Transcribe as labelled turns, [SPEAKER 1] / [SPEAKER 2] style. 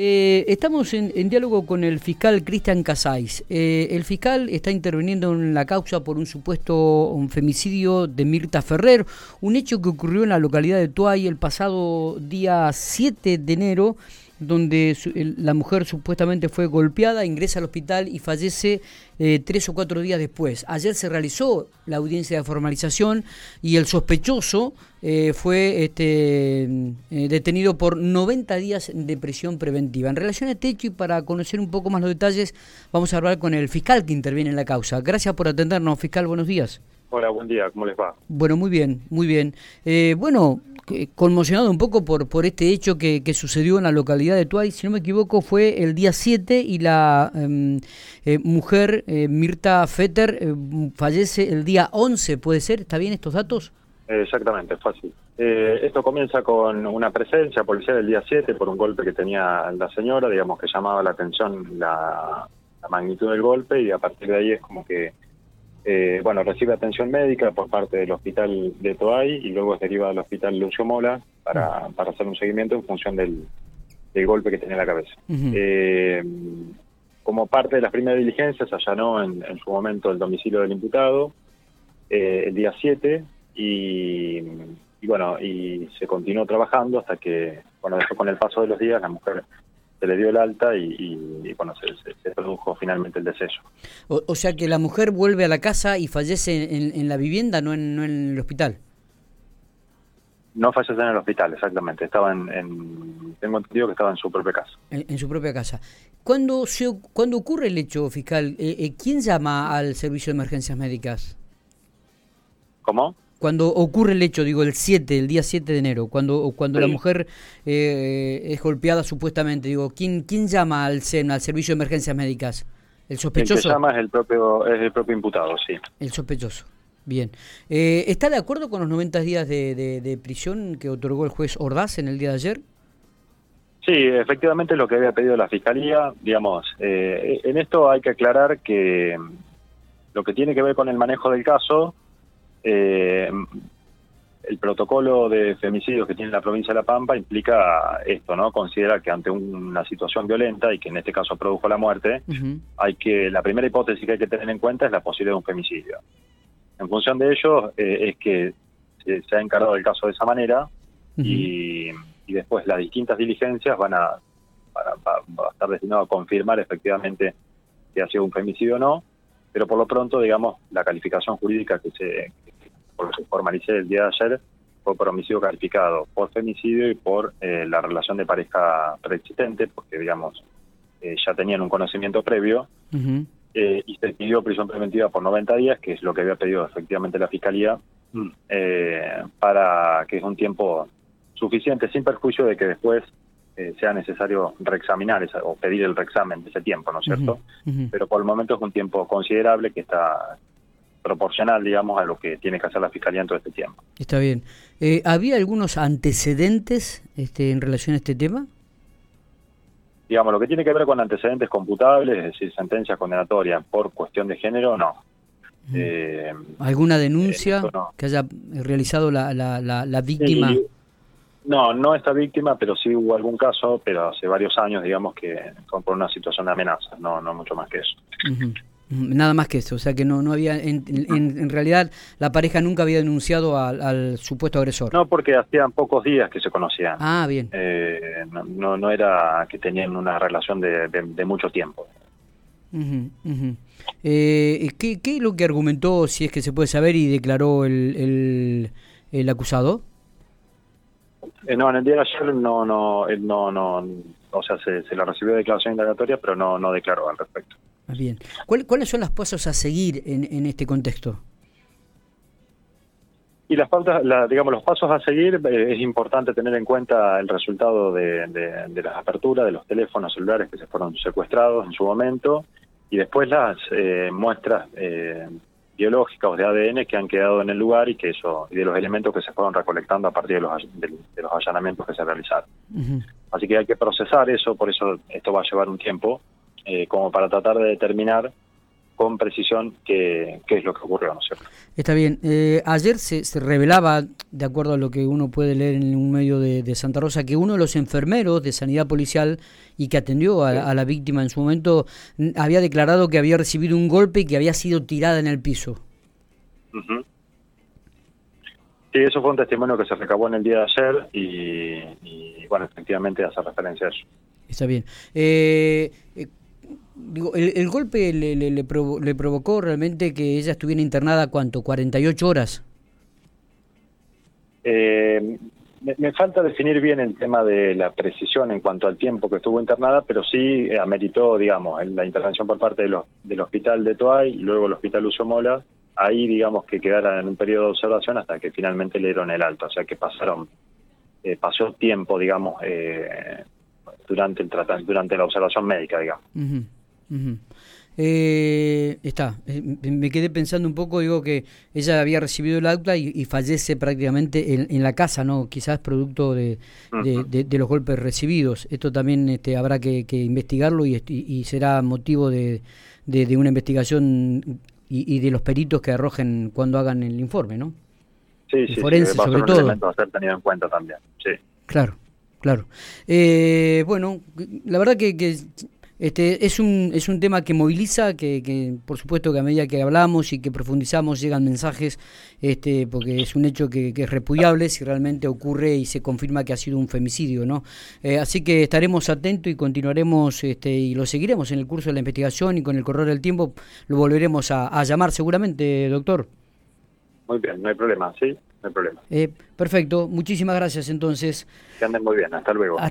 [SPEAKER 1] Eh, estamos en, diálogo con el fiscal Cristian Casais. Eh, el fiscal está interviniendo en la causa por un supuesto femicidio de Mirta Ferrer, un hecho que ocurrió en la localidad de Tuay el pasado día 7 de enero donde la mujer supuestamente fue golpeada, ingresa al hospital y fallece eh, tres o cuatro días después. Ayer se realizó la audiencia de formalización y el sospechoso eh, fue este, eh, detenido por 90 días de prisión preventiva. En relación a este hecho y para conocer un poco más los detalles, vamos a hablar con el fiscal que interviene en la causa. Gracias por atendernos, fiscal. Buenos días.
[SPEAKER 2] Hola, buen día, ¿cómo les va?
[SPEAKER 1] Bueno, muy bien, muy bien. bueno, conmocionado un poco por, por este hecho que, que, sucedió en la localidad de Tuay, si no me equivoco fue el día 7 y la em, eh, mujer eh, Mirta Fetter eh, fallece el día 11, ¿puede ser? ¿Está bien estos datos?
[SPEAKER 2] Exactamente, fácil. esto comienza con una presencia policial el día 7 por un golpe que tenía la señora, digamos que llamaba la atención la magnitud del golpe y a partir de ahí es como que eh, bueno, recibe atención médica por parte del hospital de Toay y luego es derivado al hospital Lucio Mola para, para hacer un seguimiento en función del, golpe que tenía en la cabeza. Eh, como parte de las primeras diligencias, allanó en, en su momento el domicilio del imputado eh, el día 7 y, y, bueno, y se continuó trabajando hasta que, bueno, después con el paso de los días la mujer se le dio el alta y, bueno, se, produjo finalmente el deceso.
[SPEAKER 1] O, sea que la mujer vuelve a la casa y fallece en, la vivienda, no en, el hospital.
[SPEAKER 2] No fallece en el hospital, exactamente. Estaba en, tengo entendido que estaba en su propia casa.
[SPEAKER 1] En, su propia casa. ¿Cuándo, se, cuando ocurre el hecho fiscal, eh, eh, quién llama al servicio de emergencias médicas?
[SPEAKER 2] ¿Cómo?
[SPEAKER 1] Cuando ocurre el hecho, digo, el 7, el día 7 de enero, cuando cuando la mujer eh, es golpeada supuestamente, digo, ¿quién quién llama al SEM, al Servicio de Emergencias Médicas? ¿El sospechoso? El
[SPEAKER 2] que llama es el propio, es el propio imputado, sí.
[SPEAKER 1] El sospechoso. Bien. Eh, ¿Está de acuerdo con los 90 días de, de, prisión que otorgó el juez Ordaz en el día de ayer?
[SPEAKER 2] Sí, efectivamente lo que había pedido la Fiscalía, digamos, eh, en esto hay que aclarar que lo que tiene que ver con el manejo del caso eh, el protocolo de femicidios que tiene la provincia de La Pampa implica esto, ¿no? Considera que ante una situación violenta y que en este caso produjo la muerte, hay que la primera hipótesis que hay que tener en cuenta es la posibilidad de un femicidio. En función de ello eh, es que se, ha encargado el caso de esa manera y, después las distintas diligencias van a, a estar destinadas a confirmar efectivamente que ha sido un femicidio o no pero por lo pronto, digamos, la calificación jurídica que se, por se formalicé el día de ayer fue por homicidio calificado, por femicidio y por eh, la relación de pareja preexistente, porque, digamos, eh, ya tenían un conocimiento previo, eh, y se pidió prisión preventiva por 90 días, que es lo que había pedido efectivamente la Fiscalía, mm. para que es un tiempo suficiente, sin perjuicio de que después eh, sea necesario reexaminar esa, o pedir el reexamen de ese tiempo, ¿no es cierto? Pero por el momento es un tiempo considerable que está proporcional, digamos, a lo que tiene que hacer la Fiscalía en todo este tiempo.
[SPEAKER 1] Está bien. Eh, ¿Había algunos antecedentes este, en relación a este tema?
[SPEAKER 2] Digamos, lo que tiene que ver con antecedentes computables, es decir, sentencias condenatorias por cuestión de género, no.
[SPEAKER 1] Eh, ¿Alguna denuncia que haya realizado la, la, la, víctima?
[SPEAKER 2] No, no esta víctima, pero sí hubo algún caso, pero hace varios años, digamos, que fue por una situación de amenaza, no, no mucho más que eso.
[SPEAKER 1] Nada más que eso, o sea que no, no había, en, en, realidad la pareja nunca había denunciado al, supuesto agresor.
[SPEAKER 2] No, porque hacían pocos días que se conocían.
[SPEAKER 1] Ah, bien.
[SPEAKER 2] Eh, no, no, era que tenían una relación de, de, mucho tiempo.
[SPEAKER 1] Eh, ¿qué, ¿Qué es lo que argumentó, si es que se puede saber, y declaró el, el, el acusado?
[SPEAKER 2] Eh, no, en el día de ayer no, no, no, no, o sea, se, se la recibió declaración indagatoria, pero no, no declaró al respecto.
[SPEAKER 1] Ah, bien. ¿Cuáles son los pasos a seguir en, en este contexto?
[SPEAKER 2] Y las pautas, digamos, los pasos a seguir, eh, es importante tener en cuenta el resultado de, de, las aperturas de los teléfonos celulares que se fueron secuestrados en su momento y después las eh, muestras eh, biológicas o de ADN que han quedado en el lugar y que eso y de los elementos que se fueron recolectando a partir de los, de, los allanamientos que se realizaron. Así que hay que procesar eso, por eso esto va a llevar un tiempo, eh, como para tratar de determinar con precisión qué, qué es lo que ocurrió, ¿no es cierto?
[SPEAKER 1] Está bien. Eh, ayer se, se, revelaba, de acuerdo a lo que uno puede leer en un medio de, de, Santa Rosa, que uno de los enfermeros de sanidad policial y que atendió a, a, la víctima en su momento había declarado que había recibido un golpe y que había sido tirada en el piso.
[SPEAKER 2] Uh -huh. Sí, eso fue un testimonio que se recabó en el día de ayer y, y bueno, efectivamente hace referencia a eso.
[SPEAKER 1] Está bien. Eh, eh, digo, el, el golpe le, le, le, provo le, provocó realmente que ella estuviera internada, ¿cuánto? ¿48 horas?
[SPEAKER 2] Eh, me, me, falta definir bien el tema de la precisión en cuanto al tiempo que estuvo internada, pero sí ameritó, digamos, la intervención por parte de los, del hospital de Toay y luego el hospital Lucio Mola, ahí, digamos, que quedara en un periodo de observación hasta que finalmente le dieron el alto, o sea que pasaron, eh, pasó tiempo, digamos, eh, durante el durante la observación médica, digamos.
[SPEAKER 1] Uh -huh, uh -huh. Eh, está, me quedé pensando un poco, digo que ella había recibido el alta y, y fallece prácticamente en, en, la casa, ¿no? Quizás producto de, uh -huh. de, de, de, los golpes recibidos. Esto también este, habrá que, que investigarlo y, y, será motivo de, de una investigación y, de los peritos que arrojen cuando hagan el informe, ¿no?
[SPEAKER 2] Sí, sí, forense, sí, sobre todo. a ser tenido en cuenta también, sí.
[SPEAKER 1] Claro, claro. Eh, bueno, la verdad que, que este, es, un, es un tema que moviliza, que, que, por supuesto que a medida que hablamos y que profundizamos llegan mensajes, este, porque es un hecho que, que es repudiable si realmente ocurre y se confirma que ha sido un femicidio. ¿no? Eh, así que estaremos atentos y continuaremos este, y lo seguiremos en el curso de la investigación y con el correr del tiempo lo volveremos a, a llamar seguramente, doctor.
[SPEAKER 2] Muy bien, no hay problema, sí, no hay problema.
[SPEAKER 1] Eh, perfecto, muchísimas gracias entonces.
[SPEAKER 2] Que anden muy bien, hasta luego. Hasta